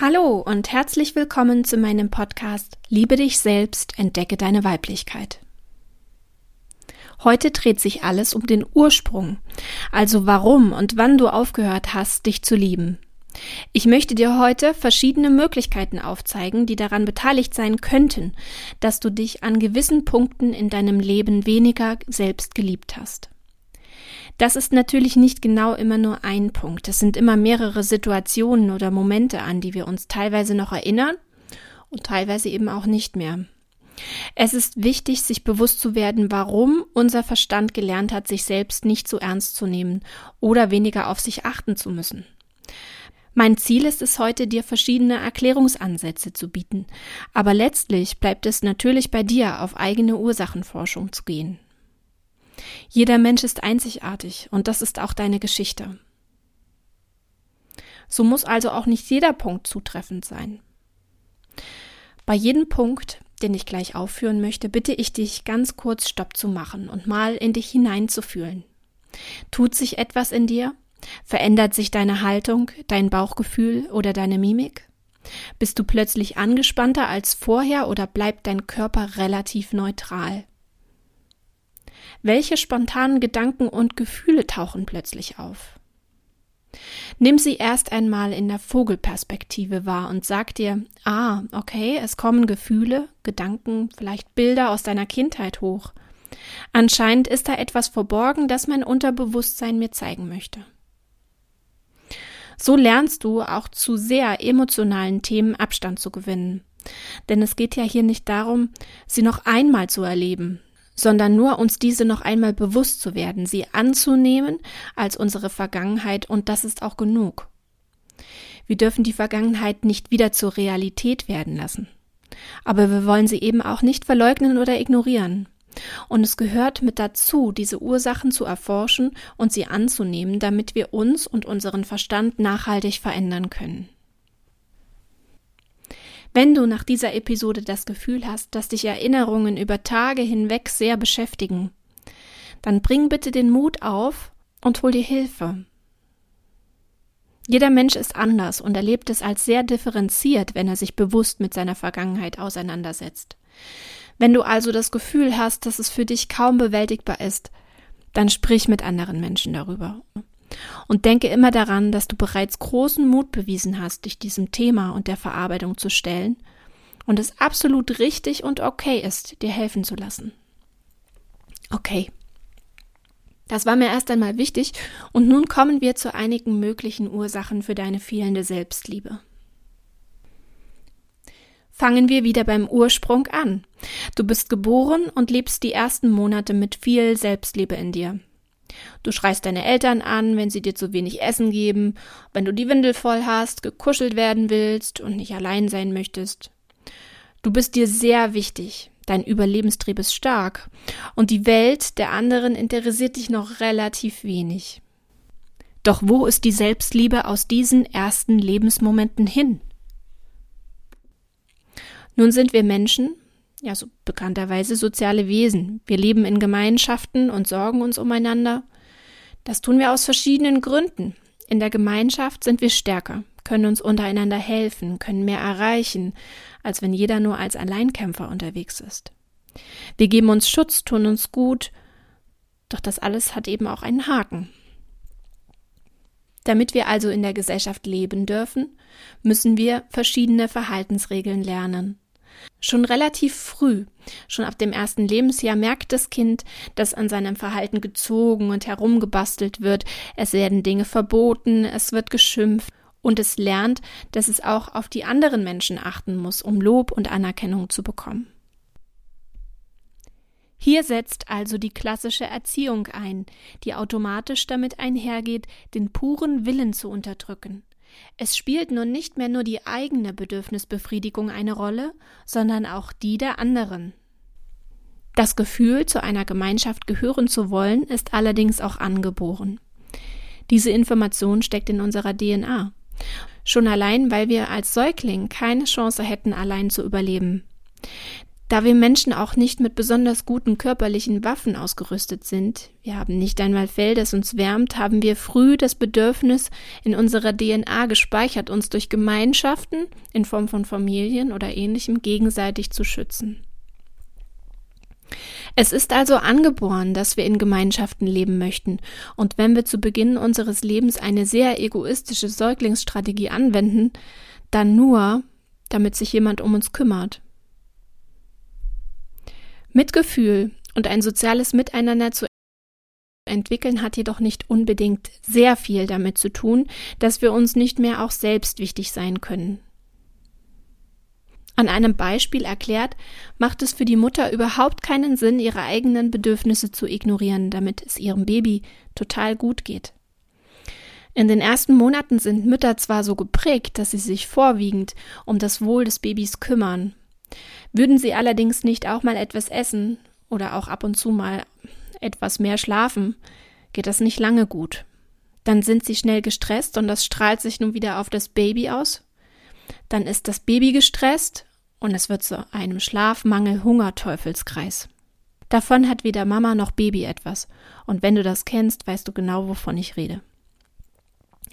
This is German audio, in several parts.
Hallo und herzlich willkommen zu meinem Podcast Liebe dich selbst, entdecke deine Weiblichkeit. Heute dreht sich alles um den Ursprung, also warum und wann du aufgehört hast, dich zu lieben. Ich möchte dir heute verschiedene Möglichkeiten aufzeigen, die daran beteiligt sein könnten, dass du dich an gewissen Punkten in deinem Leben weniger selbst geliebt hast. Das ist natürlich nicht genau immer nur ein Punkt. Es sind immer mehrere Situationen oder Momente, an die wir uns teilweise noch erinnern und teilweise eben auch nicht mehr. Es ist wichtig, sich bewusst zu werden, warum unser Verstand gelernt hat, sich selbst nicht so ernst zu nehmen oder weniger auf sich achten zu müssen. Mein Ziel ist es heute, dir verschiedene Erklärungsansätze zu bieten, aber letztlich bleibt es natürlich bei dir, auf eigene Ursachenforschung zu gehen. Jeder Mensch ist einzigartig und das ist auch deine Geschichte. So muss also auch nicht jeder Punkt zutreffend sein. Bei jedem Punkt, den ich gleich aufführen möchte, bitte ich dich ganz kurz Stopp zu machen und mal in dich hineinzufühlen. Tut sich etwas in dir? Verändert sich deine Haltung, dein Bauchgefühl oder deine Mimik? Bist du plötzlich angespannter als vorher oder bleibt dein Körper relativ neutral? Welche spontanen Gedanken und Gefühle tauchen plötzlich auf? Nimm sie erst einmal in der Vogelperspektive wahr und sag dir, ah, okay, es kommen Gefühle, Gedanken, vielleicht Bilder aus deiner Kindheit hoch. Anscheinend ist da etwas verborgen, das mein Unterbewusstsein mir zeigen möchte. So lernst du auch zu sehr emotionalen Themen Abstand zu gewinnen. Denn es geht ja hier nicht darum, sie noch einmal zu erleben, sondern nur uns diese noch einmal bewusst zu werden, sie anzunehmen als unsere Vergangenheit und das ist auch genug. Wir dürfen die Vergangenheit nicht wieder zur Realität werden lassen. Aber wir wollen sie eben auch nicht verleugnen oder ignorieren. Und es gehört mit dazu, diese Ursachen zu erforschen und sie anzunehmen, damit wir uns und unseren Verstand nachhaltig verändern können. Wenn du nach dieser Episode das Gefühl hast, dass dich Erinnerungen über Tage hinweg sehr beschäftigen, dann bring bitte den Mut auf und hol dir Hilfe. Jeder Mensch ist anders und erlebt es als sehr differenziert, wenn er sich bewusst mit seiner Vergangenheit auseinandersetzt. Wenn du also das Gefühl hast, dass es für dich kaum bewältigbar ist, dann sprich mit anderen Menschen darüber. Und denke immer daran, dass du bereits großen Mut bewiesen hast, dich diesem Thema und der Verarbeitung zu stellen und es absolut richtig und okay ist, dir helfen zu lassen. Okay. Das war mir erst einmal wichtig und nun kommen wir zu einigen möglichen Ursachen für deine fehlende Selbstliebe. Fangen wir wieder beim Ursprung an. Du bist geboren und lebst die ersten Monate mit viel Selbstliebe in dir. Du schreist deine Eltern an, wenn sie dir zu wenig Essen geben, wenn du die Windel voll hast, gekuschelt werden willst und nicht allein sein möchtest. Du bist dir sehr wichtig, dein Überlebenstrieb ist stark und die Welt der anderen interessiert dich noch relativ wenig. Doch wo ist die Selbstliebe aus diesen ersten Lebensmomenten hin? Nun sind wir Menschen ja, so bekannterweise soziale Wesen. Wir leben in Gemeinschaften und sorgen uns umeinander. Das tun wir aus verschiedenen Gründen. In der Gemeinschaft sind wir stärker, können uns untereinander helfen, können mehr erreichen, als wenn jeder nur als Alleinkämpfer unterwegs ist. Wir geben uns Schutz, tun uns gut, doch das alles hat eben auch einen Haken. Damit wir also in der Gesellschaft leben dürfen, müssen wir verschiedene Verhaltensregeln lernen. Schon relativ früh, schon ab dem ersten Lebensjahr merkt das Kind, dass an seinem Verhalten gezogen und herumgebastelt wird, es werden Dinge verboten, es wird geschimpft und es lernt, dass es auch auf die anderen Menschen achten muss, um Lob und Anerkennung zu bekommen. Hier setzt also die klassische Erziehung ein, die automatisch damit einhergeht, den puren Willen zu unterdrücken. Es spielt nun nicht mehr nur die eigene Bedürfnisbefriedigung eine Rolle, sondern auch die der anderen. Das Gefühl, zu einer Gemeinschaft gehören zu wollen, ist allerdings auch angeboren. Diese Information steckt in unserer DNA. Schon allein, weil wir als Säugling keine Chance hätten, allein zu überleben. Da wir Menschen auch nicht mit besonders guten körperlichen Waffen ausgerüstet sind, wir haben nicht einmal Fell, das uns wärmt, haben wir früh das Bedürfnis in unserer DNA gespeichert, uns durch Gemeinschaften in Form von Familien oder ähnlichem gegenseitig zu schützen. Es ist also angeboren, dass wir in Gemeinschaften leben möchten, und wenn wir zu Beginn unseres Lebens eine sehr egoistische Säuglingsstrategie anwenden, dann nur, damit sich jemand um uns kümmert. Mitgefühl und ein soziales Miteinander zu entwickeln hat jedoch nicht unbedingt sehr viel damit zu tun, dass wir uns nicht mehr auch selbst wichtig sein können. An einem Beispiel erklärt, macht es für die Mutter überhaupt keinen Sinn, ihre eigenen Bedürfnisse zu ignorieren, damit es ihrem Baby total gut geht. In den ersten Monaten sind Mütter zwar so geprägt, dass sie sich vorwiegend um das Wohl des Babys kümmern, würden sie allerdings nicht auch mal etwas essen oder auch ab und zu mal etwas mehr schlafen, geht das nicht lange gut. Dann sind sie schnell gestresst und das strahlt sich nun wieder auf das Baby aus. Dann ist das Baby gestresst und es wird zu einem Schlafmangel-Hunger-Teufelskreis. Davon hat weder Mama noch Baby etwas, und wenn du das kennst, weißt du genau, wovon ich rede.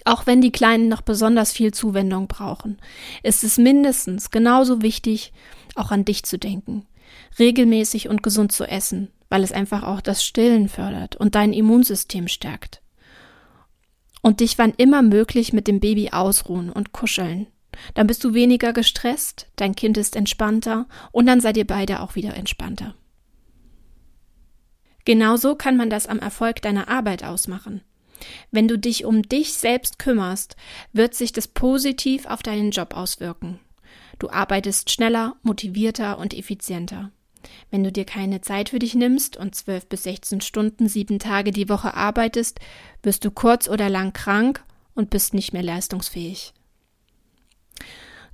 Auch wenn die Kleinen noch besonders viel Zuwendung brauchen, ist es mindestens genauso wichtig, auch an dich zu denken, regelmäßig und gesund zu essen, weil es einfach auch das Stillen fördert und dein Immunsystem stärkt. Und dich wann immer möglich mit dem Baby ausruhen und kuscheln. Dann bist du weniger gestresst, dein Kind ist entspannter und dann seid ihr beide auch wieder entspannter. Genauso kann man das am Erfolg deiner Arbeit ausmachen. Wenn du dich um dich selbst kümmerst, wird sich das positiv auf deinen Job auswirken. Du arbeitest schneller, motivierter und effizienter. Wenn du dir keine Zeit für dich nimmst und zwölf bis sechzehn Stunden sieben Tage die Woche arbeitest, wirst du kurz oder lang krank und bist nicht mehr leistungsfähig.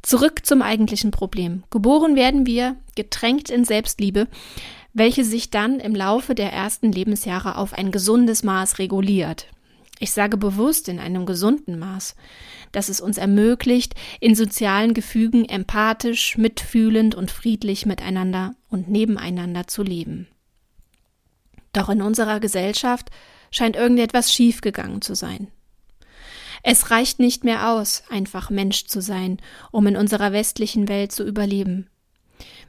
Zurück zum eigentlichen Problem. Geboren werden wir getränkt in Selbstliebe, welche sich dann im Laufe der ersten Lebensjahre auf ein gesundes Maß reguliert. Ich sage bewusst in einem gesunden Maß, dass es uns ermöglicht, in sozialen Gefügen empathisch, mitfühlend und friedlich miteinander und nebeneinander zu leben. Doch in unserer Gesellschaft scheint irgendetwas schiefgegangen zu sein. Es reicht nicht mehr aus, einfach Mensch zu sein, um in unserer westlichen Welt zu überleben.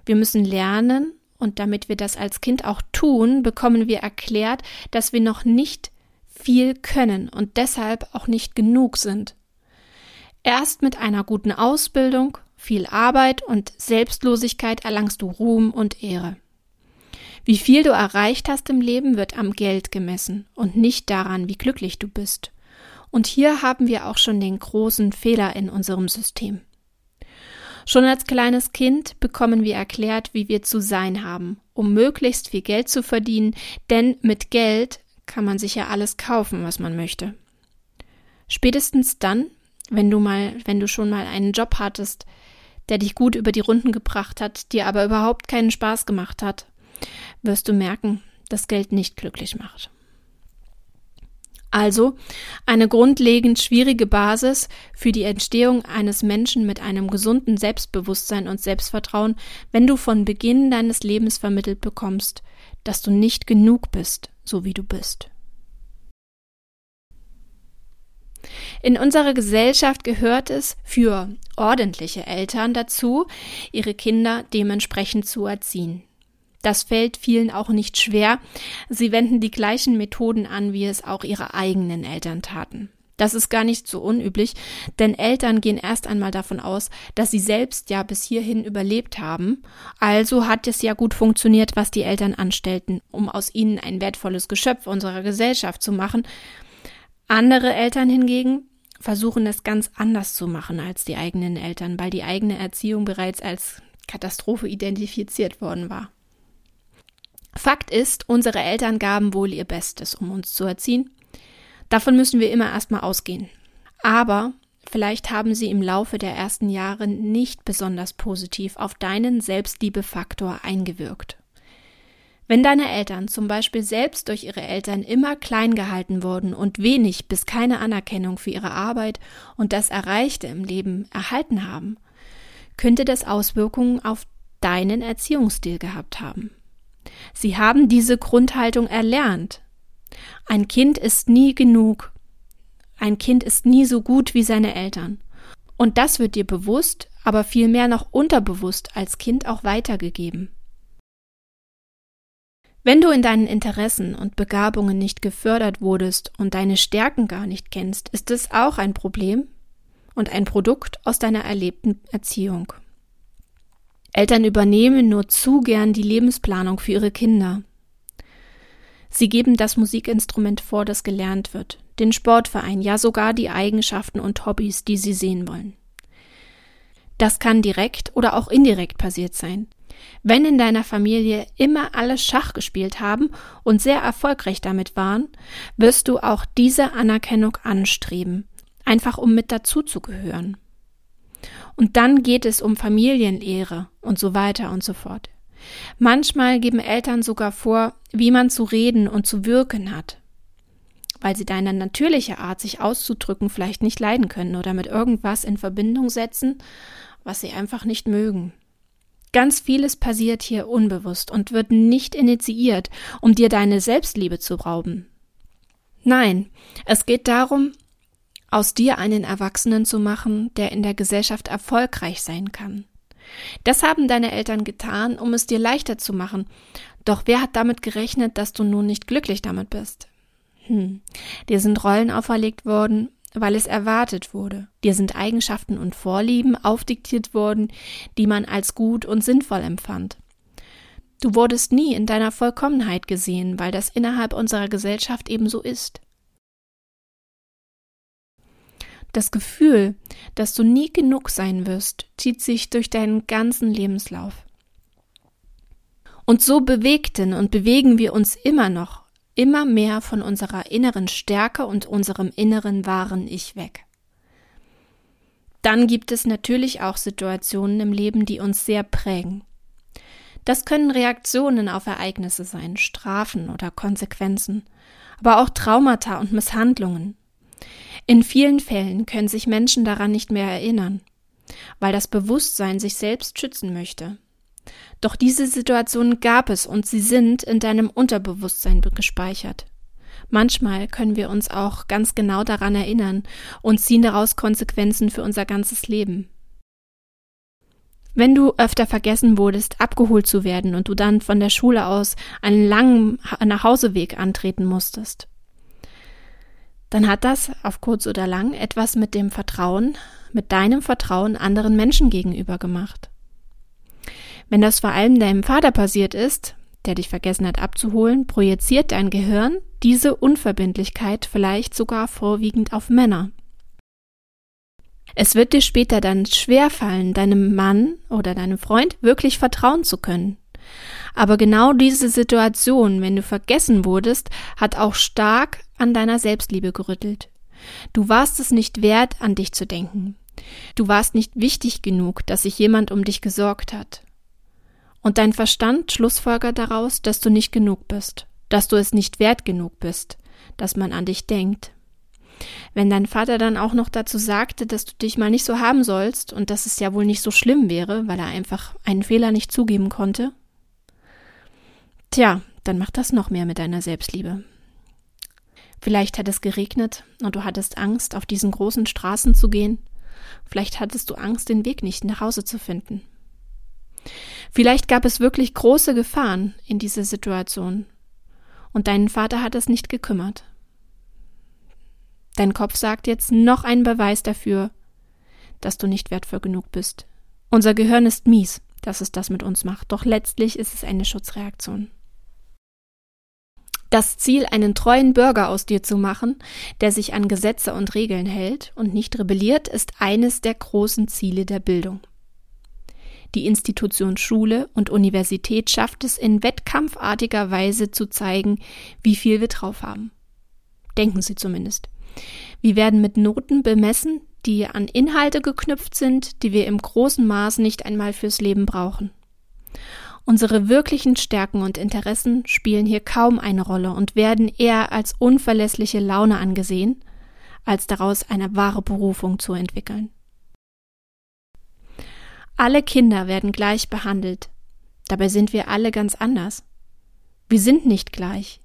Wir müssen lernen, und damit wir das als Kind auch tun, bekommen wir erklärt, dass wir noch nicht viel können und deshalb auch nicht genug sind. Erst mit einer guten Ausbildung, viel Arbeit und Selbstlosigkeit erlangst du Ruhm und Ehre. Wie viel du erreicht hast im Leben, wird am Geld gemessen und nicht daran, wie glücklich du bist. Und hier haben wir auch schon den großen Fehler in unserem System. Schon als kleines Kind bekommen wir erklärt, wie wir zu sein haben, um möglichst viel Geld zu verdienen, denn mit Geld kann man sich ja alles kaufen, was man möchte. Spätestens dann, wenn du mal, wenn du schon mal einen Job hattest, der dich gut über die Runden gebracht hat, dir aber überhaupt keinen Spaß gemacht hat, wirst du merken, dass Geld nicht glücklich macht. Also eine grundlegend schwierige Basis für die Entstehung eines Menschen mit einem gesunden Selbstbewusstsein und Selbstvertrauen, wenn du von Beginn deines Lebens vermittelt bekommst, dass du nicht genug bist, so wie du bist. In unserer Gesellschaft gehört es für ordentliche Eltern dazu, ihre Kinder dementsprechend zu erziehen. Das fällt vielen auch nicht schwer. Sie wenden die gleichen Methoden an, wie es auch ihre eigenen Eltern taten. Das ist gar nicht so unüblich, denn Eltern gehen erst einmal davon aus, dass sie selbst ja bis hierhin überlebt haben. Also hat es ja gut funktioniert, was die Eltern anstellten, um aus ihnen ein wertvolles Geschöpf unserer Gesellschaft zu machen. Andere Eltern hingegen versuchen es ganz anders zu machen als die eigenen Eltern, weil die eigene Erziehung bereits als Katastrophe identifiziert worden war. Fakt ist, unsere Eltern gaben wohl ihr Bestes, um uns zu erziehen. Davon müssen wir immer erstmal ausgehen. Aber vielleicht haben sie im Laufe der ersten Jahre nicht besonders positiv auf deinen Selbstliebefaktor eingewirkt. Wenn deine Eltern zum Beispiel selbst durch ihre Eltern immer klein gehalten wurden und wenig bis keine Anerkennung für ihre Arbeit und das Erreichte im Leben erhalten haben, könnte das Auswirkungen auf deinen Erziehungsstil gehabt haben. Sie haben diese Grundhaltung erlernt. Ein Kind ist nie genug. Ein Kind ist nie so gut wie seine Eltern. Und das wird dir bewusst, aber vielmehr noch unterbewusst als Kind auch weitergegeben. Wenn du in deinen Interessen und Begabungen nicht gefördert wurdest und deine Stärken gar nicht kennst, ist es auch ein Problem und ein Produkt aus deiner erlebten Erziehung. Eltern übernehmen nur zu gern die Lebensplanung für ihre Kinder. Sie geben das Musikinstrument vor, das gelernt wird, den Sportverein, ja sogar die Eigenschaften und Hobbys, die sie sehen wollen. Das kann direkt oder auch indirekt passiert sein. Wenn in deiner Familie immer alle Schach gespielt haben und sehr erfolgreich damit waren, wirst du auch diese Anerkennung anstreben, einfach um mit dazuzugehören. Und dann geht es um Familienehre und so weiter und so fort. Manchmal geben Eltern sogar vor, wie man zu reden und zu wirken hat, weil sie deine natürliche Art, sich auszudrücken, vielleicht nicht leiden können oder mit irgendwas in Verbindung setzen, was sie einfach nicht mögen. Ganz vieles passiert hier unbewusst und wird nicht initiiert, um dir deine Selbstliebe zu rauben. Nein, es geht darum, aus dir einen Erwachsenen zu machen, der in der Gesellschaft erfolgreich sein kann. Das haben deine Eltern getan, um es dir leichter zu machen. Doch wer hat damit gerechnet, dass du nun nicht glücklich damit bist? Hm. Dir sind Rollen auferlegt worden, weil es erwartet wurde. Dir sind Eigenschaften und Vorlieben aufdiktiert worden, die man als gut und sinnvoll empfand. Du wurdest nie in deiner Vollkommenheit gesehen, weil das innerhalb unserer Gesellschaft ebenso ist. Das Gefühl, dass du nie genug sein wirst, zieht sich durch deinen ganzen Lebenslauf. Und so bewegten und bewegen wir uns immer noch immer mehr von unserer inneren Stärke und unserem inneren wahren Ich weg. Dann gibt es natürlich auch Situationen im Leben, die uns sehr prägen. Das können Reaktionen auf Ereignisse sein, Strafen oder Konsequenzen, aber auch Traumata und Misshandlungen. In vielen Fällen können sich Menschen daran nicht mehr erinnern, weil das Bewusstsein sich selbst schützen möchte. Doch diese Situationen gab es und sie sind in deinem Unterbewusstsein gespeichert. Manchmal können wir uns auch ganz genau daran erinnern und ziehen daraus Konsequenzen für unser ganzes Leben. Wenn du öfter vergessen wurdest, abgeholt zu werden und du dann von der Schule aus einen langen Nachhauseweg antreten musstest, dann hat das auf kurz oder lang etwas mit dem Vertrauen, mit deinem Vertrauen anderen Menschen gegenüber gemacht. Wenn das vor allem deinem Vater passiert ist, der dich vergessen hat abzuholen, projiziert dein Gehirn diese Unverbindlichkeit vielleicht sogar vorwiegend auf Männer. Es wird dir später dann schwer fallen, deinem Mann oder deinem Freund wirklich vertrauen zu können. Aber genau diese Situation, wenn du vergessen wurdest, hat auch stark an deiner Selbstliebe gerüttelt. Du warst es nicht wert, an dich zu denken. Du warst nicht wichtig genug, dass sich jemand um dich gesorgt hat. Und dein Verstand schlussfolgert daraus, dass du nicht genug bist, dass du es nicht wert genug bist, dass man an dich denkt. Wenn dein Vater dann auch noch dazu sagte, dass du dich mal nicht so haben sollst und dass es ja wohl nicht so schlimm wäre, weil er einfach einen Fehler nicht zugeben konnte, tja, dann macht das noch mehr mit deiner Selbstliebe. Vielleicht hat es geregnet und du hattest Angst, auf diesen großen Straßen zu gehen. Vielleicht hattest du Angst, den Weg nicht nach Hause zu finden. Vielleicht gab es wirklich große Gefahren in dieser Situation und deinen Vater hat es nicht gekümmert. Dein Kopf sagt jetzt noch ein Beweis dafür, dass du nicht wertvoll genug bist. Unser Gehirn ist mies, dass es das mit uns macht, doch letztlich ist es eine Schutzreaktion. Das Ziel, einen treuen Bürger aus dir zu machen, der sich an Gesetze und Regeln hält und nicht rebelliert, ist eines der großen Ziele der Bildung. Die Institution Schule und Universität schafft es in wettkampfartiger Weise zu zeigen, wie viel wir drauf haben. Denken Sie zumindest. Wir werden mit Noten bemessen, die an Inhalte geknüpft sind, die wir im großen Maß nicht einmal fürs Leben brauchen. Unsere wirklichen Stärken und Interessen spielen hier kaum eine Rolle und werden eher als unverlässliche Laune angesehen, als daraus eine wahre Berufung zu entwickeln. Alle Kinder werden gleich behandelt, Dabei sind wir alle ganz anders. Wir sind nicht gleich.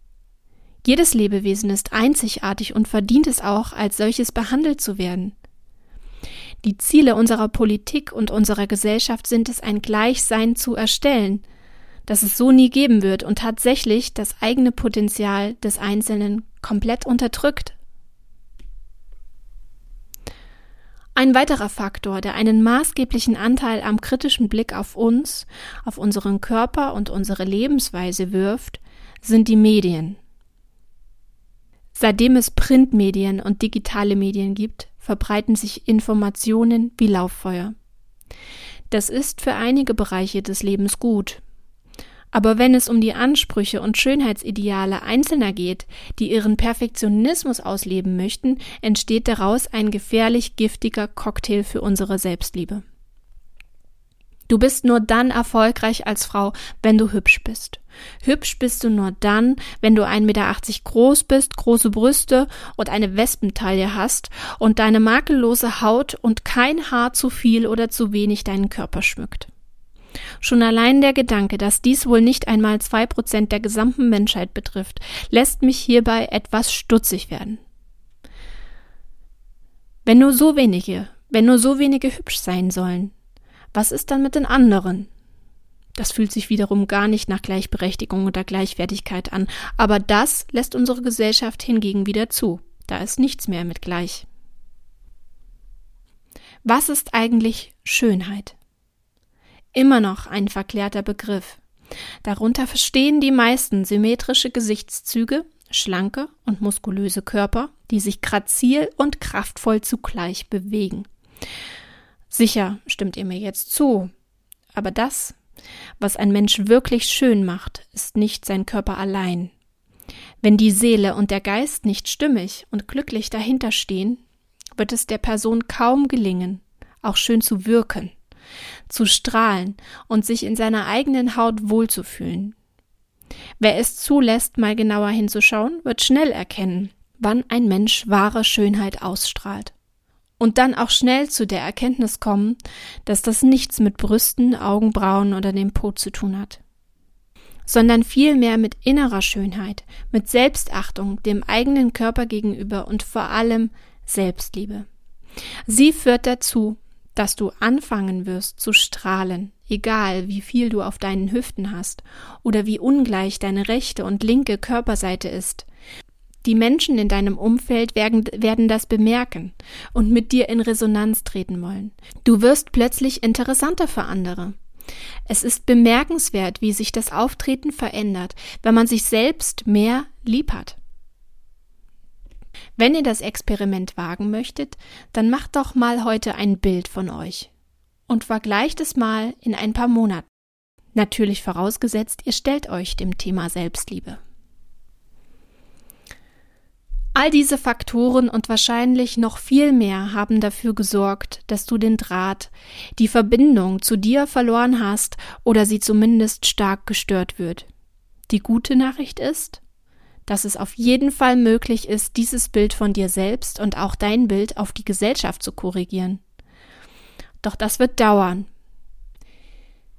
Jedes Lebewesen ist einzigartig und verdient es auch, als solches behandelt zu werden. Die Ziele unserer Politik und unserer Gesellschaft sind es, ein Gleichsein zu erstellen, das es so nie geben wird und tatsächlich das eigene Potenzial des Einzelnen komplett unterdrückt. Ein weiterer Faktor, der einen maßgeblichen Anteil am kritischen Blick auf uns, auf unseren Körper und unsere Lebensweise wirft, sind die Medien. Seitdem es Printmedien und digitale Medien gibt, verbreiten sich Informationen wie Lauffeuer. Das ist für einige Bereiche des Lebens gut. Aber wenn es um die Ansprüche und Schönheitsideale Einzelner geht, die ihren Perfektionismus ausleben möchten, entsteht daraus ein gefährlich giftiger Cocktail für unsere Selbstliebe. Du bist nur dann erfolgreich als Frau, wenn du hübsch bist. Hübsch bist du nur dann, wenn du 1,80 Meter groß bist, große Brüste und eine Wespentaille hast und deine makellose Haut und kein Haar zu viel oder zu wenig deinen Körper schmückt. Schon allein der Gedanke, dass dies wohl nicht einmal zwei Prozent der gesamten Menschheit betrifft, lässt mich hierbei etwas stutzig werden. Wenn nur so wenige, wenn nur so wenige hübsch sein sollen, was ist dann mit den anderen? Das fühlt sich wiederum gar nicht nach Gleichberechtigung oder Gleichwertigkeit an, aber das lässt unsere Gesellschaft hingegen wieder zu. Da ist nichts mehr mit gleich. Was ist eigentlich Schönheit? Immer noch ein verklärter Begriff. Darunter verstehen die meisten symmetrische Gesichtszüge, schlanke und muskulöse Körper, die sich grazil und kraftvoll zugleich bewegen. Sicher stimmt ihr mir jetzt zu, aber das, was ein Mensch wirklich schön macht, ist nicht sein Körper allein. Wenn die Seele und der Geist nicht stimmig und glücklich dahinter stehen, wird es der Person kaum gelingen, auch schön zu wirken, zu strahlen und sich in seiner eigenen Haut wohlzufühlen. Wer es zulässt, mal genauer hinzuschauen, wird schnell erkennen, wann ein Mensch wahre Schönheit ausstrahlt und dann auch schnell zu der Erkenntnis kommen, dass das nichts mit Brüsten, Augenbrauen oder dem Po zu tun hat, sondern vielmehr mit innerer Schönheit, mit Selbstachtung dem eigenen Körper gegenüber und vor allem Selbstliebe. Sie führt dazu, dass du anfangen wirst zu strahlen, egal wie viel du auf deinen Hüften hast oder wie ungleich deine rechte und linke Körperseite ist, die Menschen in deinem Umfeld werden, werden das bemerken und mit dir in Resonanz treten wollen. Du wirst plötzlich interessanter für andere. Es ist bemerkenswert, wie sich das Auftreten verändert, wenn man sich selbst mehr lieb hat. Wenn ihr das Experiment wagen möchtet, dann macht doch mal heute ein Bild von euch und vergleicht es mal in ein paar Monaten. Natürlich vorausgesetzt, ihr stellt euch dem Thema Selbstliebe. All diese Faktoren und wahrscheinlich noch viel mehr haben dafür gesorgt, dass du den Draht, die Verbindung zu dir verloren hast oder sie zumindest stark gestört wird. Die gute Nachricht ist, dass es auf jeden Fall möglich ist, dieses Bild von dir selbst und auch dein Bild auf die Gesellschaft zu korrigieren. Doch das wird dauern,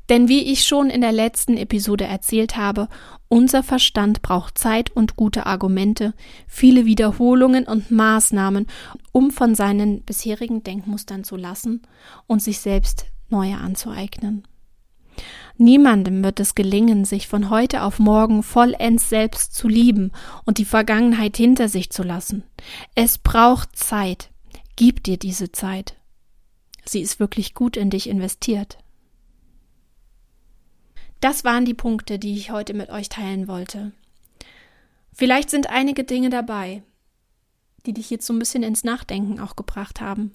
denn wie ich schon in der letzten Episode erzählt habe, unser Verstand braucht Zeit und gute Argumente, viele Wiederholungen und Maßnahmen, um von seinen bisherigen Denkmustern zu lassen und sich selbst neue anzueignen. Niemandem wird es gelingen, sich von heute auf morgen vollends selbst zu lieben und die Vergangenheit hinter sich zu lassen. Es braucht Zeit. Gib dir diese Zeit. Sie ist wirklich gut in dich investiert. Das waren die Punkte, die ich heute mit euch teilen wollte. Vielleicht sind einige Dinge dabei, die dich jetzt so ein bisschen ins Nachdenken auch gebracht haben.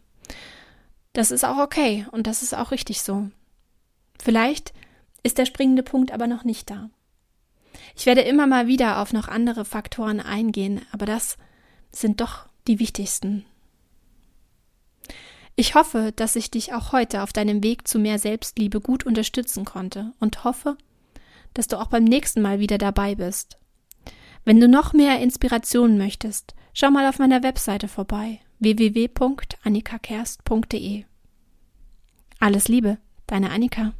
Das ist auch okay und das ist auch richtig so. Vielleicht ist der springende Punkt aber noch nicht da. Ich werde immer mal wieder auf noch andere Faktoren eingehen, aber das sind doch die wichtigsten. Ich hoffe, dass ich dich auch heute auf deinem Weg zu mehr Selbstliebe gut unterstützen konnte und hoffe, dass du auch beim nächsten Mal wieder dabei bist. Wenn du noch mehr Inspiration möchtest, schau mal auf meiner Webseite vorbei www.annikakerst.de. Alles Liebe, deine Annika.